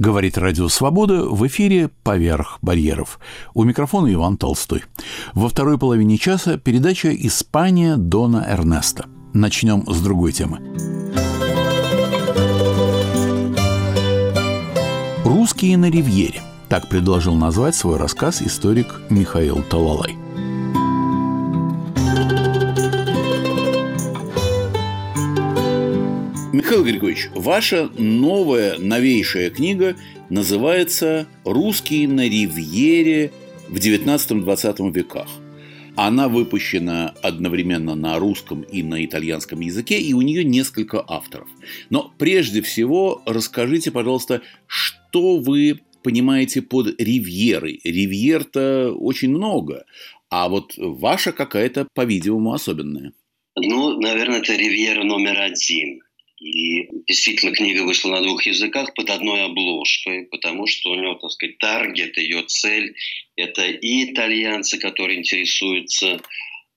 Говорит Радио Свобода в эфире «Поверх барьеров». У микрофона Иван Толстой. Во второй половине часа передача «Испания Дона Эрнеста». Начнем с другой темы. «Русские на ривьере». Так предложил назвать свой рассказ историк Михаил Талалай. Михаил Григорьевич, ваша новая, новейшая книга называется «Русские на ривьере в 19-20 веках». Она выпущена одновременно на русском и на итальянском языке, и у нее несколько авторов. Но прежде всего расскажите, пожалуйста, что вы понимаете под ривьерой? Ривьер-то очень много, а вот ваша какая-то, по-видимому, особенная. Ну, наверное, это ривьера номер один – и действительно книга вышла на двух языках под одной обложкой, потому что у него, так сказать, таргет, ее цель – это и итальянцы, которые интересуются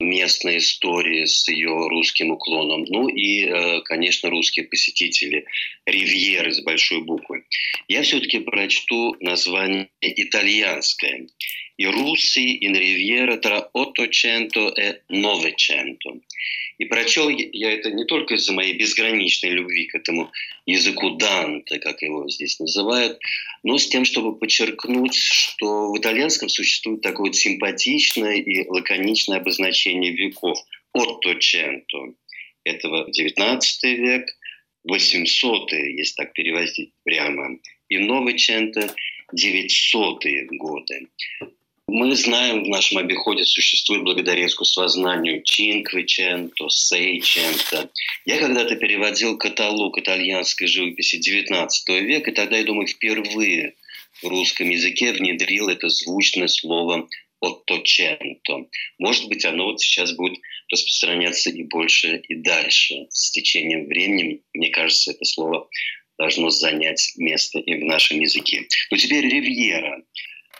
местной историей с ее русским уклоном, ну и, э, конечно, русские посетители Ривьеры с большой буквы. Я все-таки прочту название итальянское. «И Russi in Riviera tra 800 e 900». И прочел я это не только из-за моей безграничной любви к этому языку Данте, как его здесь называют, но с тем, чтобы подчеркнуть, что в итальянском существует такое вот симпатичное и лаконичное обозначение веков. Отточенто. Этого 19 век, 800 если так переводить прямо, и Новиченто 900-е годы. Мы знаем, в нашем обиходе существует благодаря искусствознанию Чинквиченто, Сейченто. Я когда-то переводил каталог итальянской живописи XIX века, и тогда, я думаю, впервые в русском языке внедрил это звучное слово «отточенто». Может быть, оно вот сейчас будет распространяться и больше, и дальше. С течением времени, мне кажется, это слово должно занять место и в нашем языке. Но теперь «ривьера»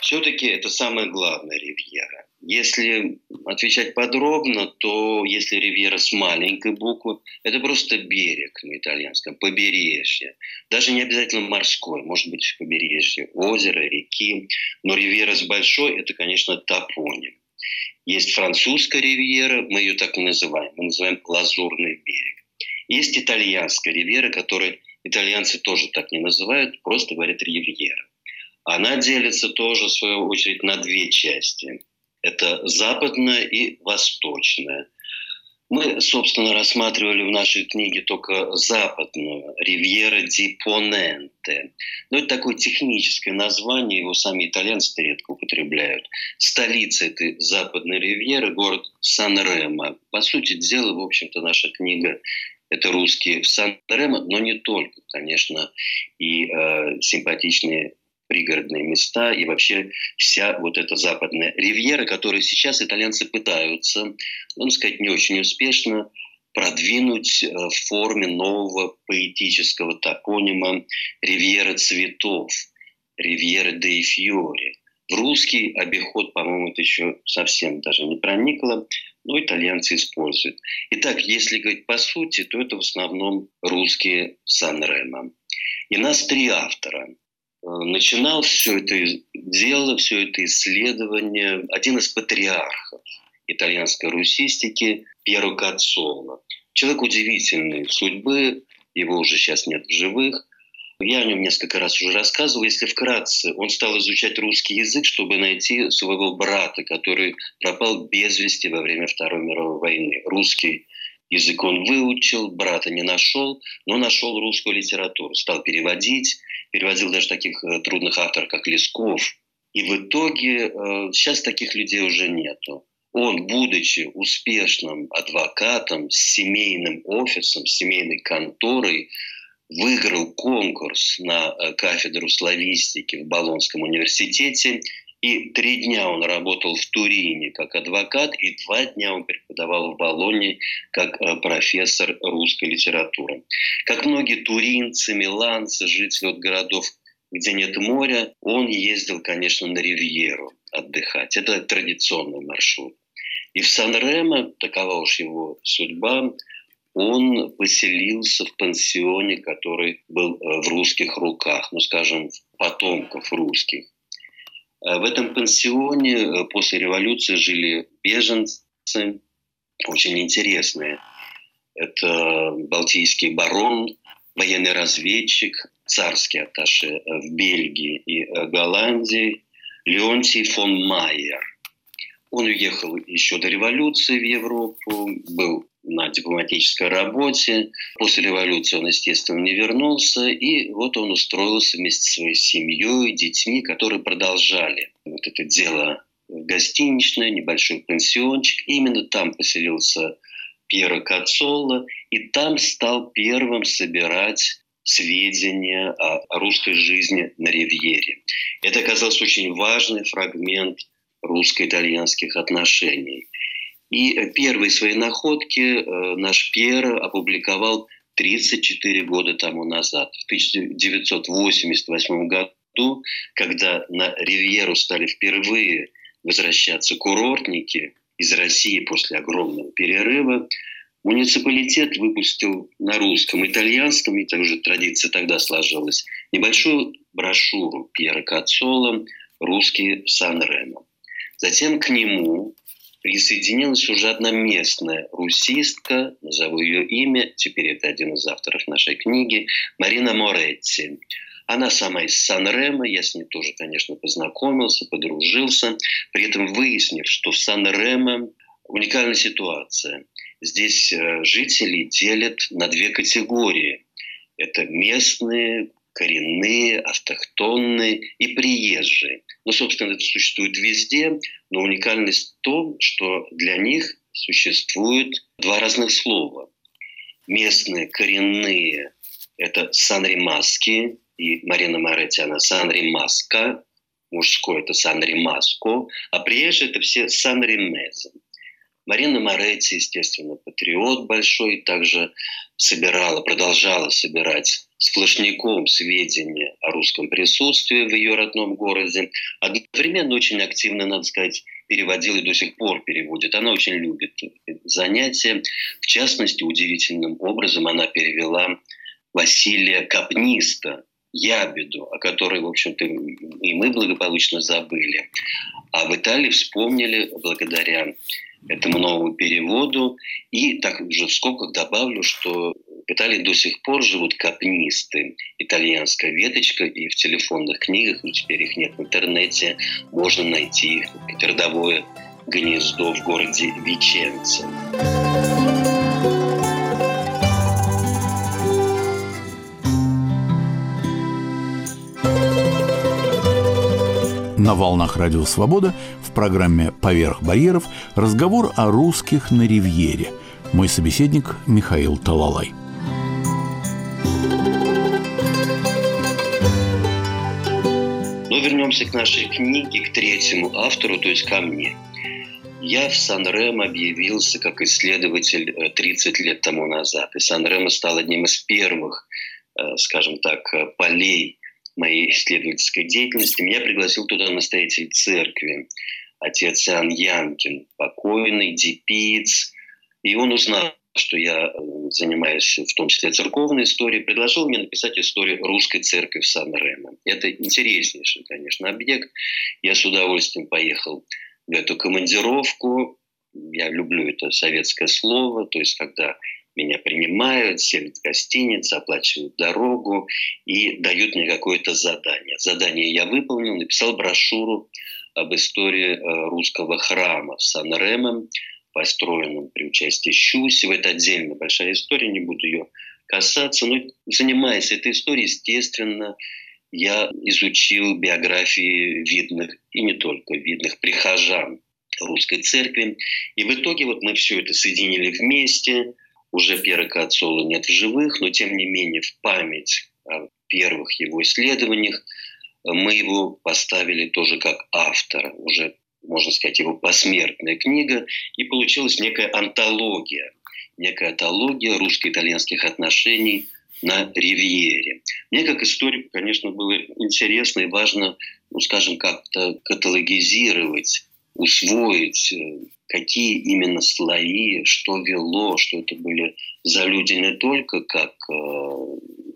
все-таки это самое главное ривьера. Если отвечать подробно, то если ривьера с маленькой буквы, это просто берег на итальянском, побережье. Даже не обязательно морской, может быть побережье озера, реки. Но ривьера с большой – это, конечно, топоним. Есть французская ривьера, мы ее так и называем. Мы называем лазурный берег. Есть итальянская ривьера, которую итальянцы тоже так не называют, просто говорят ривьера. Она делится тоже, в свою очередь, на две части. Это западная и восточная. Мы, собственно, рассматривали в нашей книге только западную, Ривьера ди Поненте. Но это такое техническое название, его сами итальянцы редко употребляют. Столица этой западной Ривьеры – город Сан-Ремо. По сути дела, в общем-то, наша книга это русские в Сан-Ремо, но не только, конечно, и э, симпатичные пригородные места и вообще вся вот эта западная ривьера, которую сейчас итальянцы пытаются, ну, сказать, не очень успешно продвинуть э, в форме нового поэтического топонима «Ривьера цветов», «Ривьера де фьори». В русский обиход, по-моему, это еще совсем даже не проникло, но итальянцы используют. Итак, если говорить по сути, то это в основном русские Сан-Ремо. И нас три автора – начинал все это дело, все это исследование один из патриархов итальянской русистики Пьеро Кацоло. Человек удивительной судьбы, его уже сейчас нет в живых. Я о нем несколько раз уже рассказывал. Если вкратце, он стал изучать русский язык, чтобы найти своего брата, который пропал без вести во время Второй мировой войны. Русский язык он выучил, брата не нашел, но нашел русскую литературу, стал переводить, переводил даже таких э, трудных авторов, как Лесков. И в итоге э, сейчас таких людей уже нету. Он, будучи успешным адвокатом с семейным офисом, с семейной конторой, выиграл конкурс на э, кафедру славистики в Болонском университете и три дня он работал в Турине как адвокат, и два дня он преподавал в Болонне как э, профессор русской литературы. Как многие туринцы, миланцы, жители от городов, где нет моря, он ездил, конечно, на Ривьеру отдыхать. Это традиционный маршрут. И в Сан-Ремо, такова уж его судьба, он поселился в пансионе, который был э, в русских руках, ну, скажем, потомков русских. Э, в этом пансионе э, после революции жили беженцы, очень интересные. Это балтийский барон, военный разведчик, царский атташе в Бельгии и Голландии, Леонтий фон Майер. Он уехал еще до революции в Европу, был на дипломатической работе. После революции он, естественно, не вернулся. И вот он устроился вместе со своей семьей, детьми, которые продолжали вот это дело гостиничное, небольшой пансиончик. Именно там поселился Пьеро Кацолло, и там стал первым собирать сведения о русской жизни на Ривьере. Это оказался очень важный фрагмент русско-итальянских отношений. И первые свои находки э, наш Пьер опубликовал 34 года тому назад, в 1988 году, когда на Ривьеру стали впервые возвращаться курортники из России после огромного перерыва, муниципалитет выпустил на русском, итальянском, и также традиция тогда сложилась, небольшую брошюру Пьера Кацола «Русский Сан-Ремо». Затем к нему присоединилась уже одна местная русистка, назову ее имя, теперь это один из авторов нашей книги, Марина Моретти. Она сама из Сан-Ремо, я с ней тоже, конечно, познакомился, подружился, при этом выяснив, что в Сан-Ремо уникальная ситуация. Здесь э, жители делят на две категории. Это местные, коренные, автохтонные и приезжие. Ну, собственно, это существует везде, но уникальность в том, что для них существует два разных слова. Местные, коренные – это санримаски, и Марина Моретти, она санримаска, мужской – это санримаско, а приезжие – это все санримезы. Марина Моретти, естественно, патриот большой, также собирала, продолжала собирать сплошняком сведения о русском присутствии в ее родном городе. Одновременно очень активно, надо сказать, переводила и до сих пор переводит. Она очень любит занятия. В частности, удивительным образом она перевела Василия Капниста, ябеду, о которой, в общем-то, и мы благополучно забыли. А в Италии вспомнили благодаря этому новому переводу. И так уже в скобках добавлю, что в Италии до сих пор живут капнисты, итальянская веточка, и в телефонных книгах, но теперь их нет в интернете, можно найти их. Родовое гнездо в городе Веченце. На волнах Радио Свобода в программе «Поверх барьеров» разговор о русских на Ривьере. Мой собеседник Михаил Талалай. Вернемся к нашей книге, к третьему автору, то есть ко мне. Я в Сан-Рем объявился как исследователь 30 э, лет тому назад. И Сан-Ремо стал одним из первых, э, скажем так, э, полей моей исследовательской деятельности, меня пригласил туда настоятель церкви, отец Иоанн Янкин, покойный, депиц. И он узнал, что я э, занимаюсь в том числе церковной историей, предложил мне написать историю русской церкви в Сан-Ремо. Это интереснейший, конечно, объект. Я с удовольствием поехал в эту командировку. Я люблю это советское слово, то есть когда меня принимают, селят в гостинице, оплачивают дорогу и дают мне какое-то задание. Задание я выполнил, написал брошюру об истории э, русского храма в Сан-Ремо, построенном при участии Щусева. Это отдельно большая история, не буду ее касаться. Но занимаясь этой историей, естественно, я изучил биографии видных, и не только видных, прихожан русской церкви. И в итоге вот мы все это соединили вместе – уже Пьера Кацола нет в живых, но тем не менее в память о первых его исследованиях мы его поставили тоже как автора, уже, можно сказать, его посмертная книга, и получилась некая антология, некая антология русско-итальянских отношений на Ривьере. Мне как историку, конечно, было интересно и важно, ну, скажем, как-то каталогизировать усвоить, э, какие именно слои, что вело, что это были за люди не только как э,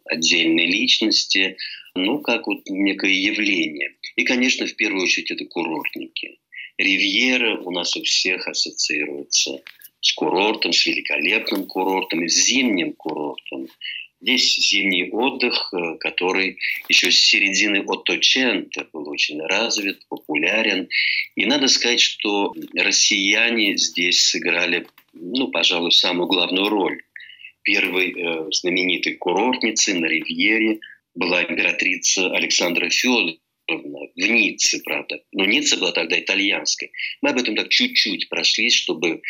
отдельные личности, но как вот некое явление. И, конечно, в первую очередь это курортники. Ривьера у нас у всех ассоциируется с курортом, с великолепным курортом, с зимним курортом. Здесь зимний отдых, э, который еще с середины Отточента был очень развит, популярен. И надо сказать, что россияне здесь сыграли, ну, пожалуй, самую главную роль. Первой э, знаменитой курортницей на Ривьере была императрица Александра Федоровна в Ницце, правда. Но Ницца была тогда итальянской. Мы об этом так чуть-чуть прошлись, чтобы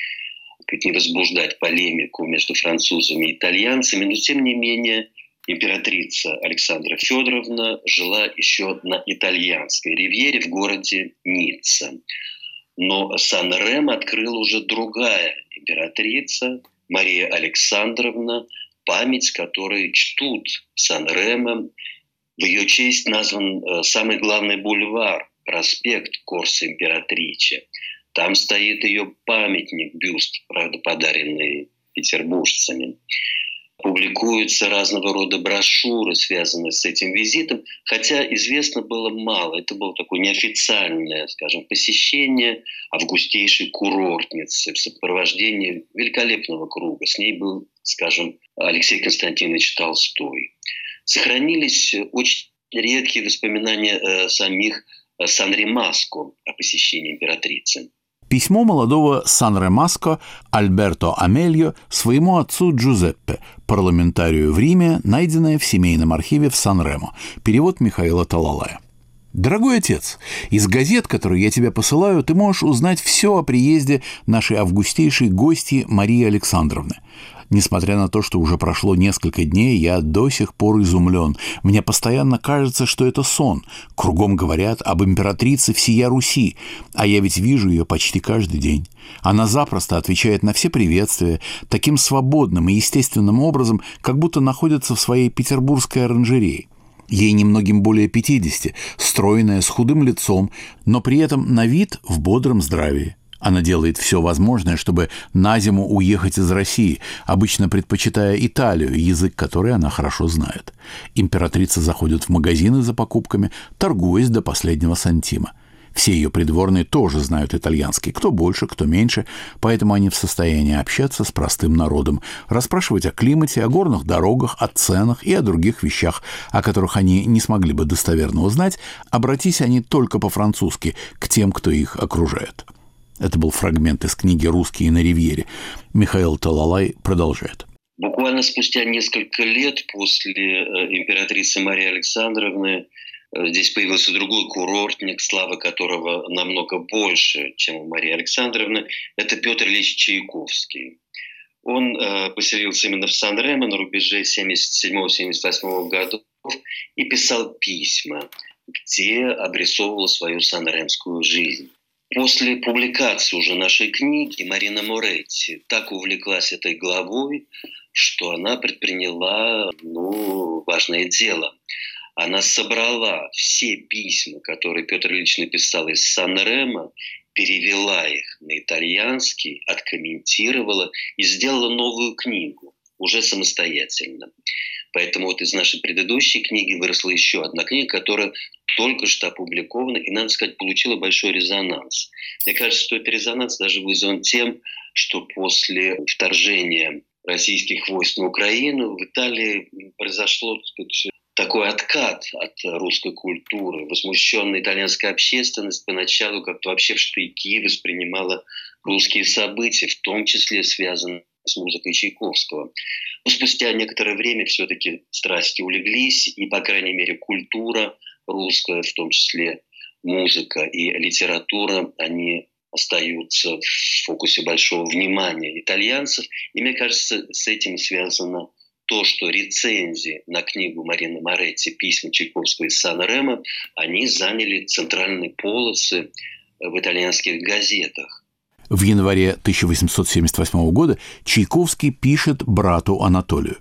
сказать, не возбуждать полемику между французами и итальянцами, но тем не менее императрица Александра Федоровна жила еще на итальянской ривьере в городе Ницца. Но Сан-Рем открыла уже другая императрица, Мария Александровна, память которой чтут Сан-Ремом. В ее честь назван э, самый главный бульвар, проспект Корса Императриче. Там стоит ее памятник, бюст, правда, подаренный петербуржцами. Публикуются разного рода брошюры, связанные с этим визитом, хотя известно было мало. Это было такое неофициальное, скажем, посещение августейшей курортницы в сопровождении великолепного круга. С ней был, скажем, Алексей Константинович Толстой. Сохранились очень редкие воспоминания э, самих э, Санри Маско о посещении императрицы. Письмо молодого Сан-Ремаско Альберто Амельо своему отцу Джузеппе, парламентарию в Риме, найденное в семейном архиве в Сан-Ремо. Перевод Михаила Талалая. Дорогой отец, из газет, которые я тебе посылаю, ты можешь узнать все о приезде нашей августейшей гости Марии Александровны. Несмотря на то, что уже прошло несколько дней, я до сих пор изумлен. Мне постоянно кажется, что это сон. Кругом говорят об императрице всея Руси, а я ведь вижу ее почти каждый день. Она запросто отвечает на все приветствия, таким свободным и естественным образом, как будто находится в своей петербургской оранжерее. Ей немногим более 50, стройная, с худым лицом, но при этом на вид в бодром здравии. Она делает все возможное, чтобы на зиму уехать из России, обычно предпочитая Италию, язык который она хорошо знает. Императрица заходит в магазины за покупками, торгуясь до последнего сантима. Все ее придворные тоже знают итальянский, кто больше, кто меньше, поэтому они в состоянии общаться с простым народом, расспрашивать о климате, о горных дорогах, о ценах и о других вещах, о которых они не смогли бы достоверно узнать, обратись они только по-французски к тем, кто их окружает. Это был фрагмент из книги «Русские на ривьере». Михаил Талалай продолжает. Буквально спустя несколько лет после э, императрицы Марии Александровны э, здесь появился другой курортник, слава которого намного больше, чем у Марии Александровны. Это Петр Ильич Чайковский. Он э, поселился именно в Сан-Ремо на рубеже 77-78 годов и писал письма, где обрисовывал свою санремскую жизнь. После публикации уже нашей книги Марина Моретти так увлеклась этой главой, что она предприняла ну, важное дело. Она собрала все письма, которые Петр Ильич написал из Сан-Ремо, перевела их на итальянский, откомментировала и сделала новую книгу уже самостоятельно. Поэтому вот из нашей предыдущей книги выросла еще одна книга, которая только что опубликована и, надо сказать, получила большой резонанс. Мне кажется, что этот резонанс даже вызван тем, что после вторжения российских войск на Украину в Италии произошло так сказать, такой откат от русской культуры. Возмущенная итальянская общественность поначалу как-то вообще в штыки воспринимала русские события, в том числе связанные с музыкой Чайковского. Но спустя некоторое время все-таки страсти улеглись, и, по крайней мере, культура русская, в том числе музыка и литература, они остаются в фокусе большого внимания итальянцев. И мне кажется, с этим связано то, что рецензии на книгу Марины Моретти «Письма Чайковского из Сан-Ремо», они заняли центральные полосы в итальянских газетах. В январе 1878 года Чайковский пишет брату Анатолию.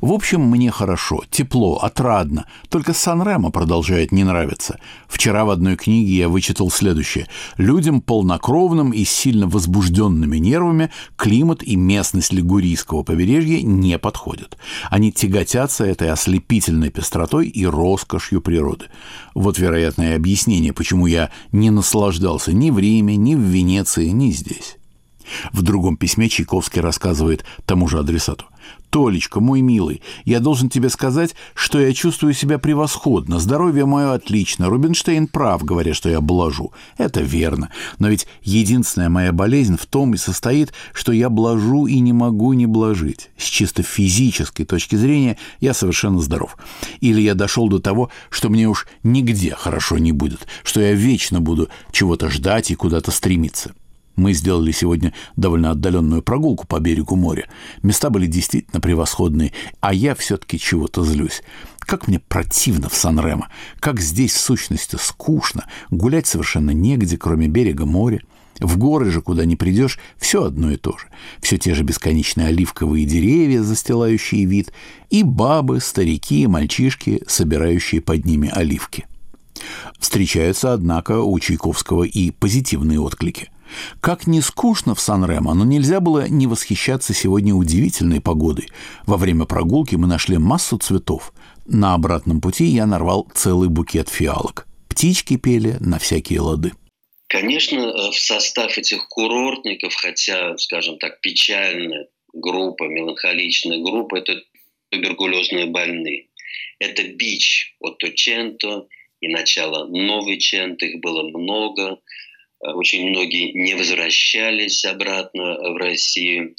В общем, мне хорошо, тепло, отрадно. Только Сан-Ремо продолжает не нравиться. Вчера в одной книге я вычитал следующее. Людям полнокровным и сильно возбужденными нервами климат и местность Лигурийского побережья не подходят. Они тяготятся этой ослепительной пестротой и роскошью природы. Вот вероятное объяснение, почему я не наслаждался ни в Риме, ни в Венеции, ни здесь. В другом письме Чайковский рассказывает тому же адресату. «Толечка, мой милый, я должен тебе сказать, что я чувствую себя превосходно, здоровье мое отлично, Рубинштейн прав, говоря, что я блажу. Это верно, но ведь единственная моя болезнь в том и состоит, что я блажу и не могу не блажить. С чисто физической точки зрения я совершенно здоров. Или я дошел до того, что мне уж нигде хорошо не будет, что я вечно буду чего-то ждать и куда-то стремиться. Мы сделали сегодня довольно отдаленную прогулку по берегу моря. Места были действительно превосходные, а я все-таки чего-то злюсь. Как мне противно в Сан-Ремо, как здесь в сущности скучно, гулять совершенно негде, кроме берега моря. В горы же, куда ни придешь, все одно и то же. Все те же бесконечные оливковые деревья, застилающие вид, и бабы, старики, мальчишки, собирающие под ними оливки. Встречаются, однако, у Чайковского и позитивные отклики – как не скучно в Сан-Ремо, но нельзя было не восхищаться сегодня удивительной погодой. Во время прогулки мы нашли массу цветов. На обратном пути я нарвал целый букет фиалок. Птички пели на всякие лады. Конечно, э, в состав этих курортников, хотя, скажем так, печальная группа, меланхоличная группа, это туберкулезные больные. Это бич от Ченто и начало новой Ченто, их было много – Э, очень многие не возвращались обратно в Россию.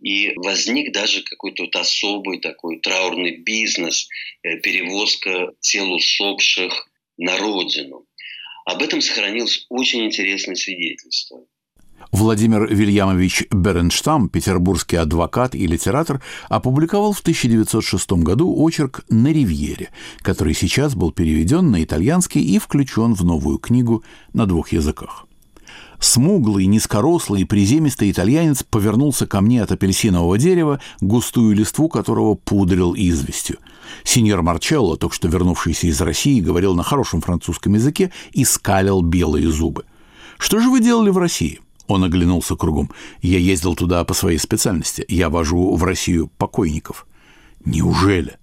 И возник даже какой-то вот особый такой траурный бизнес, э, перевозка тел усопших на родину. Об этом сохранилось очень интересное свидетельство. Владимир Вильямович Беренштам, петербургский адвокат и литератор, опубликовал в 1906 году очерк «На ривьере», который сейчас был переведен на итальянский и включен в новую книгу на двух языках. Смуглый, низкорослый приземистый итальянец повернулся ко мне от апельсинового дерева, густую листву которого пудрил известью. Сеньор Марчелло, только что вернувшийся из России, говорил на хорошем французском языке и скалил белые зубы. «Что же вы делали в России?» Он оглянулся кругом. «Я ездил туда по своей специальности. Я вожу в Россию покойников». «Неужели?»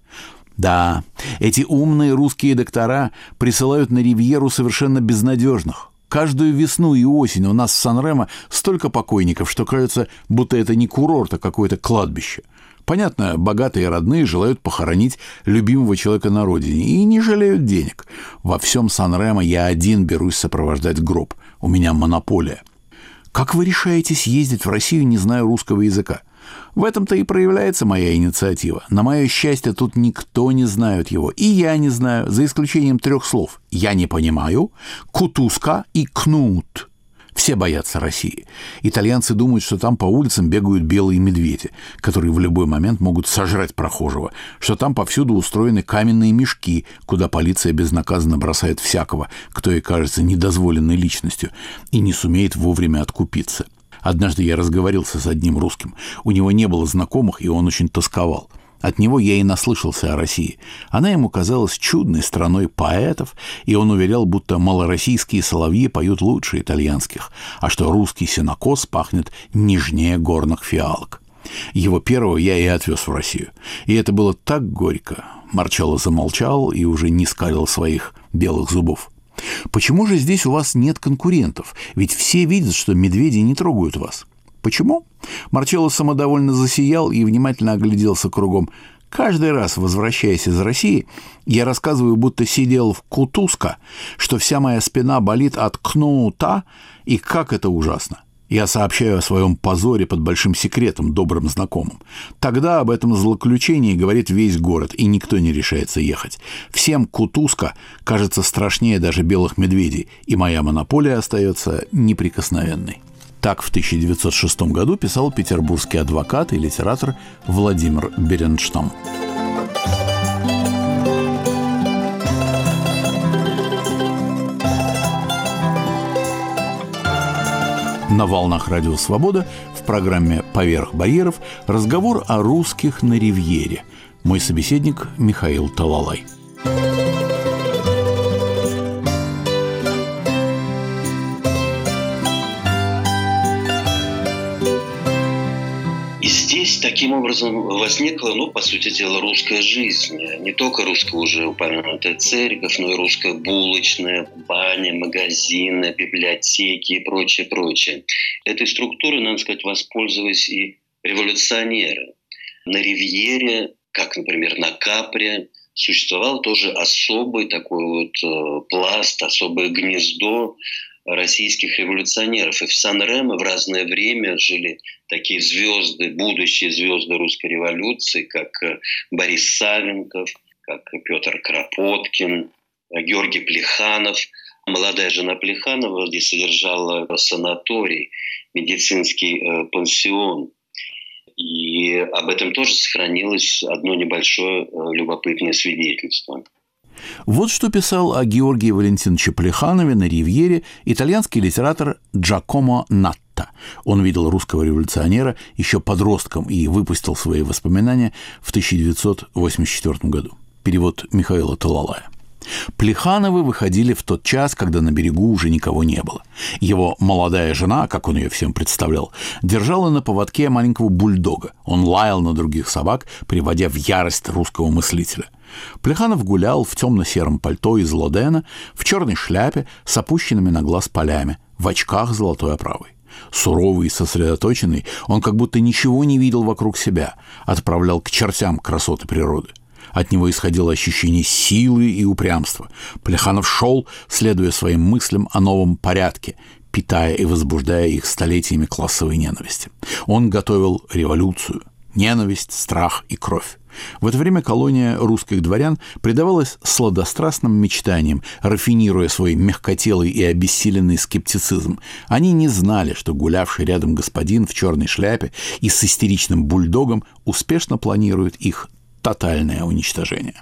Да, эти умные русские доктора присылают на Ривьеру совершенно безнадежных, Каждую весну и осень у нас в Сан-Ремо столько покойников, что кажется, будто это не курорт, а какое-то кладбище. Понятно, богатые родные желают похоронить любимого человека на родине и не жалеют денег. Во всем Сан-Ремо я один берусь сопровождать гроб. У меня монополия. Как вы решаетесь ездить в Россию, не зная русского языка? В этом-то и проявляется моя инициатива. На мое счастье, тут никто не знает его. И я не знаю, за исключением трех слов. Я не понимаю, кутузка и кнут. Все боятся России. Итальянцы думают, что там по улицам бегают белые медведи, которые в любой момент могут сожрать прохожего, что там повсюду устроены каменные мешки, куда полиция безнаказанно бросает всякого, кто ей кажется недозволенной личностью, и не сумеет вовремя откупиться. Однажды я разговорился с одним русским. У него не было знакомых, и он очень тосковал. От него я и наслышался о России. Она ему казалась чудной страной поэтов, и он уверял, будто малороссийские соловьи поют лучше итальянских, а что русский сенокос пахнет нежнее горных фиалок. Его первого я и отвез в Россию. И это было так горько. Марчелло замолчал и уже не скалил своих белых зубов. Почему же здесь у вас нет конкурентов? Ведь все видят, что медведи не трогают вас. Почему? Марчелло самодовольно засиял и внимательно огляделся кругом. Каждый раз, возвращаясь из России, я рассказываю, будто сидел в Кутузка, что вся моя спина болит от кнута, и как это ужасно. Я сообщаю о своем позоре под большим секретом добрым знакомым. Тогда об этом злоключении говорит весь город, и никто не решается ехать. Всем Кутузка кажется страшнее даже белых медведей, и моя монополия остается неприкосновенной. Так в 1906 году писал петербургский адвокат и литератор Владимир Беренштам. На волнах Радио Свобода в программе «Поверх барьеров» разговор о русских на Ривьере. Мой собеседник Михаил Талалай. Образом возникла, ну, по сути дела, русская жизнь. Не только русская уже упомянутая церковь, но и русская булочная, баня, магазины, библиотеки и прочее, прочее. Этой структурой, надо сказать, воспользовались и революционеры. На Ривьере, как, например, на Капре, существовал тоже особый такой вот э, пласт, особое гнездо российских революционеров. И в Сан-Ремо в разное время жили такие звезды, будущие звезды русской революции, как э, Борис Савенков, как Петр Кропоткин, э, Георгий Плеханов. Молодая жена Плеханова, где содержала санаторий, медицинский э, пансион. И об этом тоже сохранилось одно небольшое любопытное свидетельство. Вот что писал о Георгии Валентиновиче Плеханове на Ривьере итальянский литератор Джакомо Натта. Он видел русского революционера еще подростком и выпустил свои воспоминания в 1984 году. Перевод Михаила Талалая. Плехановы выходили в тот час, когда на берегу уже никого не было. Его молодая жена, как он ее всем представлял, держала на поводке маленького бульдога. Он лаял на других собак, приводя в ярость русского мыслителя. Плеханов гулял в темно-сером пальто из лодена, в черной шляпе с опущенными на глаз полями, в очках золотой оправой. Суровый и сосредоточенный, он как будто ничего не видел вокруг себя, отправлял к чертям красоты природы. От него исходило ощущение силы и упрямства. Плеханов шел, следуя своим мыслям о новом порядке, питая и возбуждая их столетиями классовой ненависти. Он готовил революцию, ненависть, страх и кровь. В это время колония русских дворян предавалась сладострастным мечтаниям, рафинируя свой мягкотелый и обессиленный скептицизм. Они не знали, что гулявший рядом господин в черной шляпе и с истеричным бульдогом успешно планирует их тотальное уничтожение.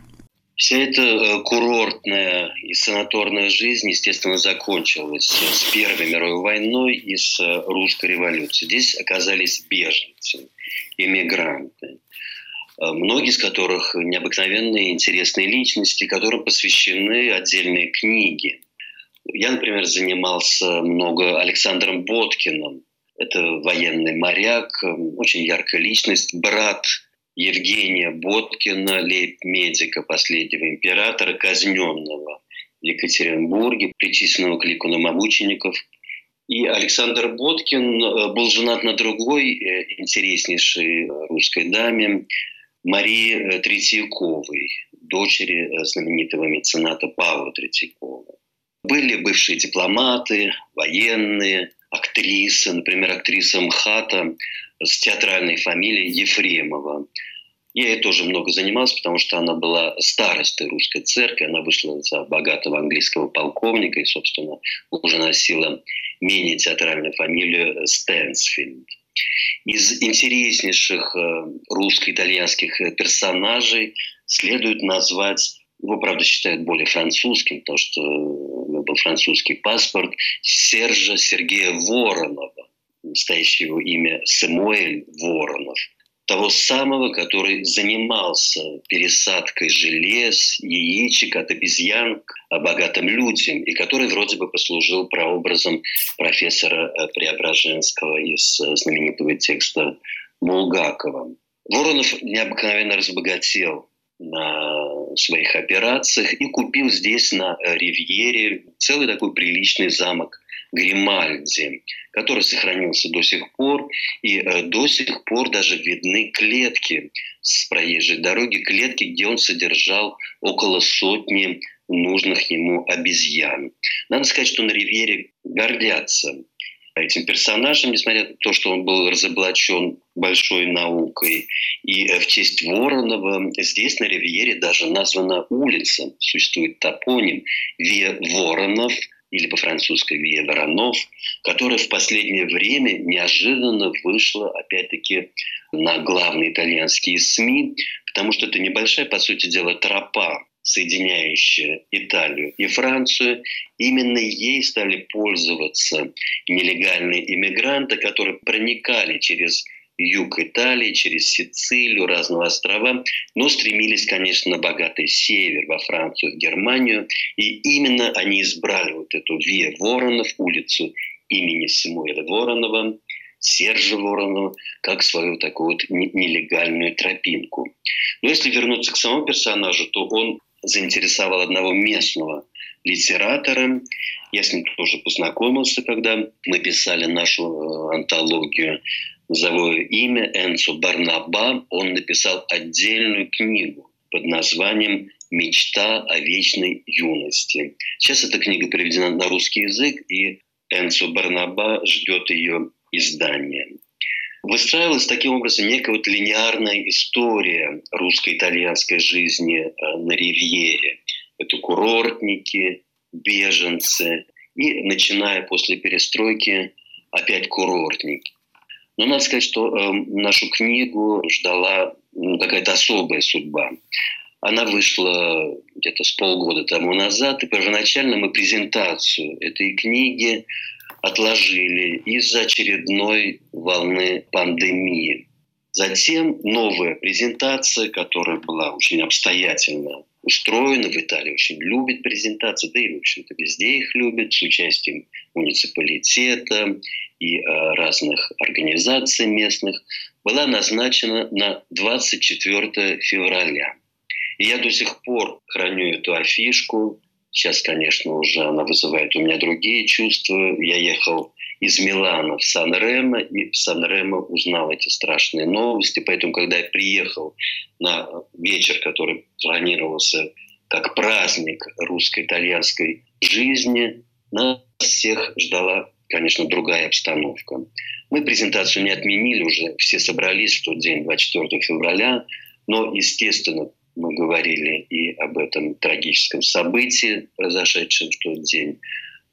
Вся эта э, курортная и санаторная жизнь, естественно, закончилась с Первой мировой войной и с э, русской революцией. Здесь оказались беженцы, иммигранты, э, многие из которых необыкновенные интересные личности, которым посвящены отдельные книги. Я, например, занимался много Александром Боткиным. Это военный моряк, очень яркая личность, брат Евгения Боткина, лейб-медика последнего императора, казненного в Екатеринбурге, причисленного к лику намучеников. И Александр Боткин э, был женат на другой э, интереснейшей русской даме, Марии Третьяковой, дочери э, знаменитого мецената Павла Третьякова. Были бывшие дипломаты, военные, актрисы, например, актриса МХАТа с театральной фамилией Ефремова. Я ей тоже много занимался, потому что она была старостой русской церкви, она вышла за богатого английского полковника и, собственно, уже носила менее театральную фамилию Стэнсфилд. Из интереснейших э, русско-итальянских персонажей следует назвать его, правда, считают более французским, потому что у него был французский паспорт, Сержа Сергея Воронова настоящее его имя Самуэль Воронов, того самого, который занимался пересадкой желез, яичек от обезьян к богатым людям, и который вроде бы послужил прообразом профессора э, Преображенского из э, знаменитого текста Булгакова. Воронов необыкновенно разбогател на своих операциях и купил здесь на Ривьере целый такой приличный замок Гримальди, который сохранился до сих пор, и э, до сих пор даже видны клетки с проезжей дороги, клетки, где он содержал около сотни нужных ему обезьян. Надо сказать, что на Ривьере гордятся этим персонажем, несмотря на то, что он был разоблачен большой наукой. И э, в честь Воронова здесь, на Ривьере, даже названа улица, существует топоним Ве Воронов – или по-французски Вия Воронов, которая в последнее время неожиданно вышла, опять-таки, на главные итальянские СМИ, потому что это небольшая, по сути дела, тропа соединяющая Италию и Францию, именно ей стали пользоваться нелегальные иммигранты, которые проникали через юг Италии, через Сицилию, разные острова, но стремились, конечно, на богатый север, во Францию, в Германию. И именно они избрали вот эту Виа Воронов, улицу имени Самуэля Воронова, Сержа Воронова, как свою такую вот нелегальную тропинку. Но если вернуться к самому персонажу, то он заинтересовал одного местного литератора. Я с ним тоже познакомился, когда мы писали нашу э, антологию «Назову имя» Энцо Барнаба. Он написал отдельную книгу под названием «Мечта о вечной юности». Сейчас эта книга переведена на русский язык, и Энцо Барнаба ждет ее издания. Выстраивалась таким образом некая вот линейная история русско-итальянской жизни э, на Ривьере. Это курортники, беженцы и, начиная после перестройки, опять курортники. Но надо сказать, что э, нашу книгу ждала ну, какая-то особая судьба. Она вышла где-то с полгода тому назад, и первоначально мы презентацию этой книги отложили из-за очередной волны пандемии. Затем новая презентация, которая была очень обстоятельно устроена в Италии, очень любит презентации, да и, в общем-то, везде их любят, с участием муниципалитета и э, разных организаций местных, была назначена на 24 февраля. И я до сих пор храню эту афишку, Сейчас, конечно, уже она вызывает у меня другие чувства. Я ехал из Милана в Сан-Ремо, и в Сан-Ремо узнал эти страшные новости. Поэтому, когда я приехал на вечер, который планировался как праздник русско-итальянской жизни, нас всех ждала, конечно, другая обстановка. Мы презентацию не отменили уже, все собрались в тот день, 24 февраля, но, естественно, мы говорили и об этом трагическом событии, произошедшем в тот день.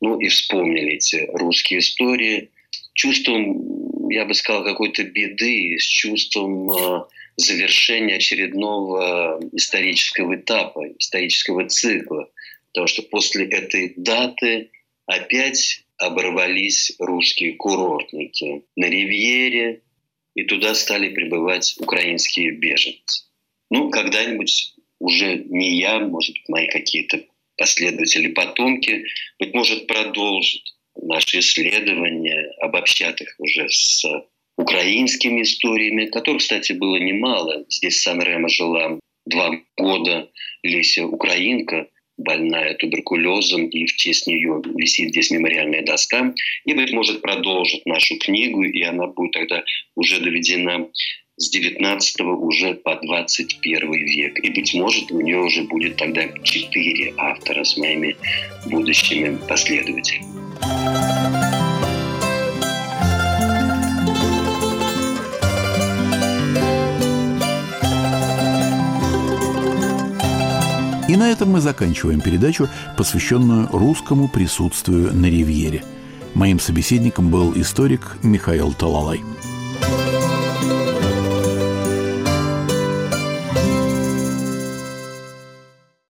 Ну и вспомнили эти русские истории. Чувством, я бы сказал, какой-то беды, с чувством э, завершения очередного исторического этапа, исторического цикла. Потому что после этой даты опять оборвались русские курортники на Ривьере, и туда стали прибывать украинские беженцы. Ну, когда-нибудь уже не я, может быть, мои какие-то последователи, потомки, быть может, продолжат наши исследования, обобщат их уже с украинскими историями, которых, кстати, было немало. Здесь в Сан-Ремо жила два года Леся Украинка, больная туберкулезом, и в честь нее висит здесь мемориальная доска. И, быть может, продолжит нашу книгу, и она будет тогда уже доведена с 19 уже по 21 век. И, быть может, у нее уже будет тогда четыре автора с моими будущими последователями. И на этом мы заканчиваем передачу, посвященную русскому присутствию на Ривьере. Моим собеседником был историк Михаил Талалай. thank you